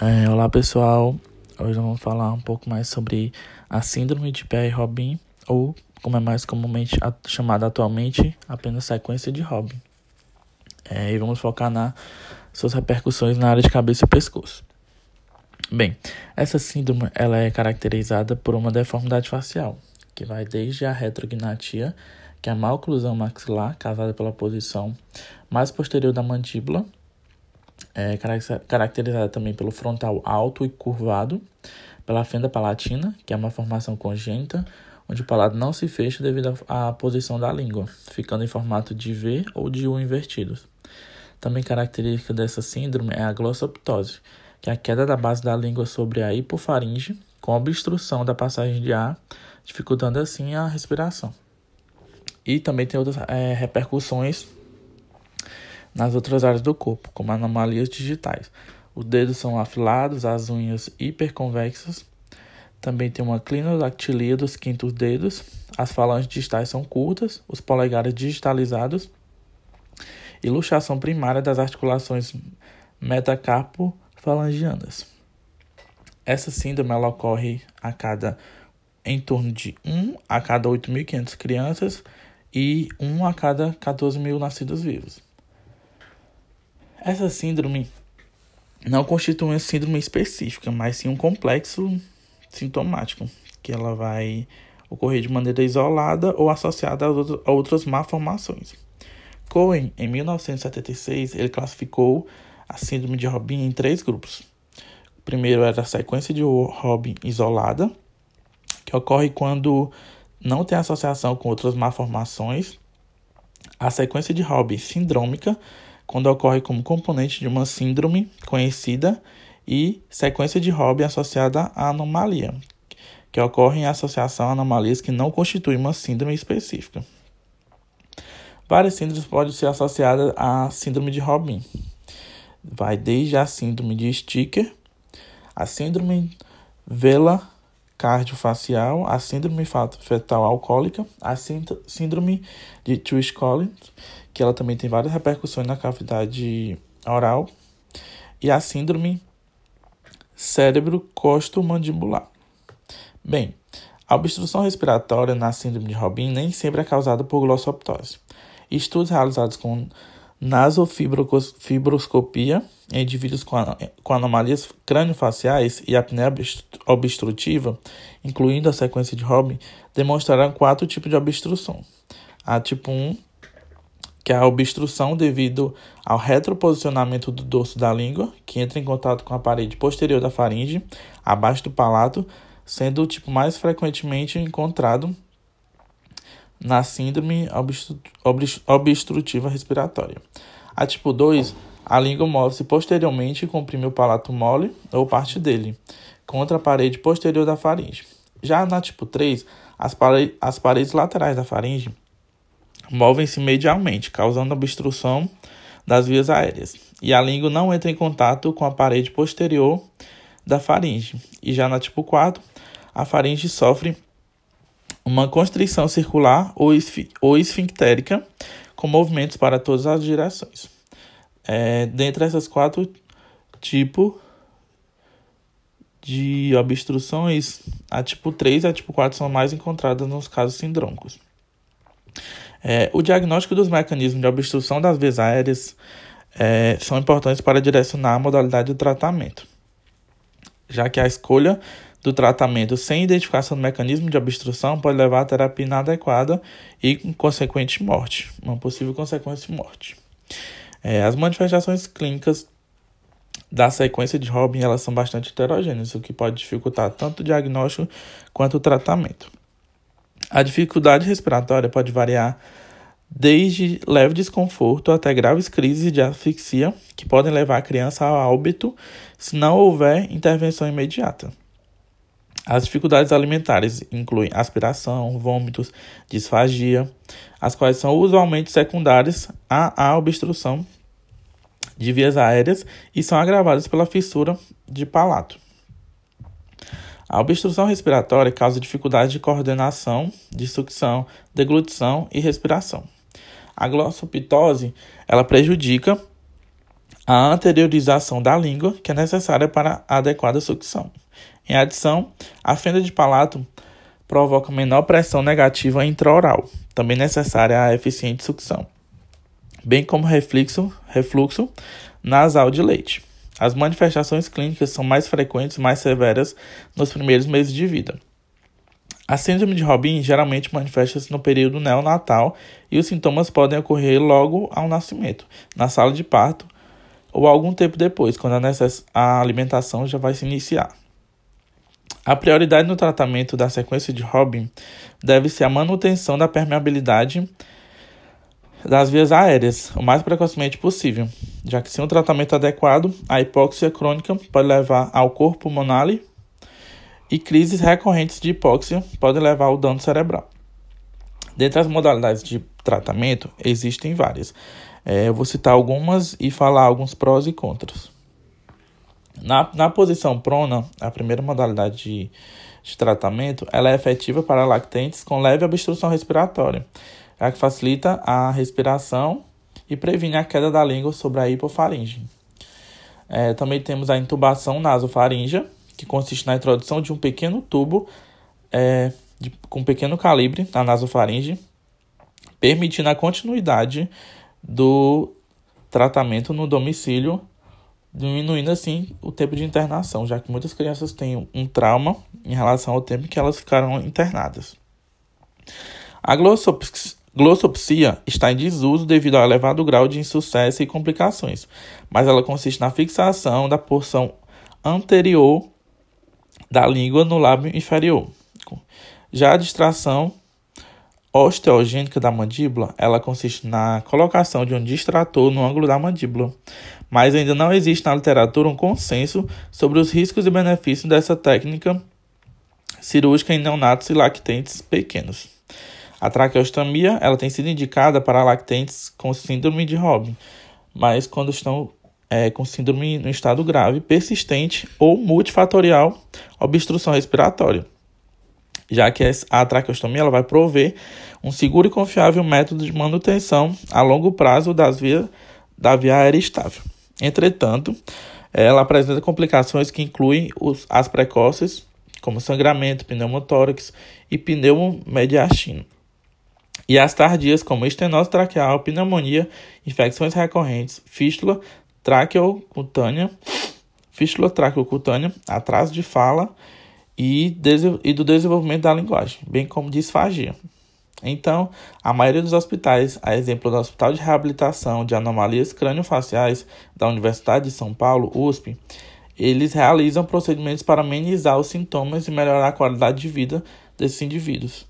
É, olá pessoal, hoje vamos falar um pouco mais sobre a síndrome de Pierre-Robin, ou como é mais comumente chamada atualmente, apenas sequência de Robin. É, e vamos focar nas suas repercussões na área de cabeça e pescoço. Bem, essa síndrome ela é caracterizada por uma deformidade facial, que vai desde a retrognatia, que é a má maxilar, causada pela posição mais posterior da mandíbula, é caracterizada também pelo frontal alto e curvado, pela fenda palatina, que é uma formação congênita, onde o palato não se fecha devido à posição da língua, ficando em formato de V ou de U invertidos. Também característica dessa síndrome é a glossoptose, que é a queda da base da língua sobre a hipofaringe, com obstrução da passagem de ar, dificultando assim a respiração. E também tem outras é, repercussões nas outras áreas do corpo, como anomalias digitais. Os dedos são afilados, as unhas hiperconvexas. Também tem uma clinodactilia dos quintos dedos. As falanges distais são curtas, os polegares digitalizados. E luxação primária das articulações metacarpo-falangianas. Essa síndrome ela ocorre a cada em torno de 1 a cada 8.500 crianças e 1 a cada 14 mil nascidos vivos. Essa síndrome não constitui uma síndrome específica, mas sim um complexo sintomático, que ela vai ocorrer de maneira isolada ou associada a outras malformações. Cohen, em 1976, ele classificou a síndrome de Robin em três grupos. O primeiro era a sequência de Robin isolada, que ocorre quando não tem associação com outras malformações. A sequência de Robin sindrômica, quando ocorre como componente de uma síndrome conhecida e sequência de Robin associada à anomalia, que ocorre em associação a anomalias que não constituem uma síndrome específica. Várias síndromes podem ser associadas à síndrome de Robin. Vai desde a síndrome de Sticker, a síndrome vela cardiofacial, a síndrome fetal alcoólica, a síndrome de Twist-Collins, que ela também tem várias repercussões na cavidade oral, e a síndrome cérebro-costo-mandibular. Bem, a obstrução respiratória na síndrome de Robin nem sempre é causada por glossoptose. Estudos realizados com nasofibroscopia em indivíduos com, com anomalias craniofaciais e apneia obstrutiva, incluindo a sequência de Robin, demonstraram quatro tipos de obstrução. A tipo 1, que é a obstrução devido ao retroposicionamento do dorso da língua, que entra em contato com a parede posterior da faringe, abaixo do palato, sendo o tipo mais frequentemente encontrado na síndrome obstrutiva respiratória. A tipo 2, a língua move-se posteriormente e comprime o palato mole ou parte dele, contra a parede posterior da faringe. Já na tipo 3, as, pare as paredes laterais da faringe movem-se medialmente, causando obstrução das vias aéreas, e a língua não entra em contato com a parede posterior da faringe. E já na tipo 4, a faringe sofre uma constrição circular ou, esf ou esfinctérica com movimentos para todas as direções. É, dentre essas quatro tipos de obstruções, a tipo 3 e a tipo 4 são mais encontradas nos casos sindrômicos. É, o diagnóstico dos mecanismos de obstrução das vias aéreas é, são importantes para direcionar a modalidade do tratamento, já que a escolha do tratamento sem identificação do mecanismo de obstrução pode levar à terapia inadequada e consequente morte, uma possível consequência de morte. É, as manifestações clínicas da sequência de Robin elas são bastante heterogêneas, o que pode dificultar tanto o diagnóstico quanto o tratamento. A dificuldade respiratória pode variar desde leve desconforto até graves crises de asfixia, que podem levar a criança ao óbito se não houver intervenção imediata. As dificuldades alimentares incluem aspiração, vômitos, disfagia, as quais são usualmente secundárias à, à obstrução de vias aéreas e são agravadas pela fissura de palato. A obstrução respiratória causa dificuldade de coordenação, de sucção, deglutição e respiração. A glossopitose ela prejudica a anteriorização da língua, que é necessária para a adequada sucção. Em adição, a fenda de palato provoca menor pressão negativa intraoral, também necessária à eficiente sucção, bem como refluxo, refluxo nasal de leite. As manifestações clínicas são mais frequentes e mais severas nos primeiros meses de vida. A síndrome de Robin geralmente manifesta-se no período neonatal e os sintomas podem ocorrer logo ao nascimento, na sala de parto ou algum tempo depois, quando a, alimentação já vai se iniciar. A prioridade no tratamento da sequência de Robin deve ser a manutenção da permeabilidade das vias aéreas o mais precocemente possível, já que sem um tratamento adequado, a hipóxia crônica pode levar ao corpo pulmonar e crises recorrentes de hipóxia podem levar ao dano cerebral. Dentre as modalidades de tratamento, existem várias. É, eu vou citar algumas e falar alguns prós e contras. Na, na posição prona, a primeira modalidade de, de tratamento, ela é efetiva para lactentes com leve obstrução respiratória, já que facilita a respiração e previne a queda da língua sobre a hipofaringe. É, também temos a intubação nasofaríngea, que consiste na introdução de um pequeno tubo é, de, com pequeno calibre na nasofaringe, permitindo a continuidade do tratamento no domicílio, diminuindo assim o tempo de internação, já que muitas crianças têm um trauma em relação ao tempo que elas ficaram internadas. A glossopsia está em desuso devido ao elevado grau de insucesso e complicações, mas ela consiste na fixação da porção anterior da língua no lábio inferior. Já a distração osteogênica da mandíbula, ela consiste na colocação de um distrator no ângulo da mandíbula, mas ainda não existe na literatura um consenso sobre os riscos e benefícios dessa técnica cirúrgica em neonatos e lactentes pequenos. A traqueostomia, ela tem sido indicada para lactentes com síndrome de Robin, mas quando estão é, com síndrome no estado grave, persistente ou multifatorial obstrução respiratória, já que a traqueostomia ela vai prover um seguro e confiável método de manutenção a longo prazo das via, da via aérea estável. Entretanto, ela apresenta complicações que incluem os, as precoces, como sangramento, pneumotórax e pneumomediastino. E as tardias, como estenose traqueal, pneumonia, infecções recorrentes, fístula, traqueocutânea, fístula traqueocutânea, atraso de fala e, e do desenvolvimento da linguagem, bem como disfagia. Então, a maioria dos hospitais, a exemplo do Hospital de Reabilitação de Anomalias Crâniofaciais da Universidade de São Paulo, USP, eles realizam procedimentos para amenizar os sintomas e melhorar a qualidade de vida desses indivíduos.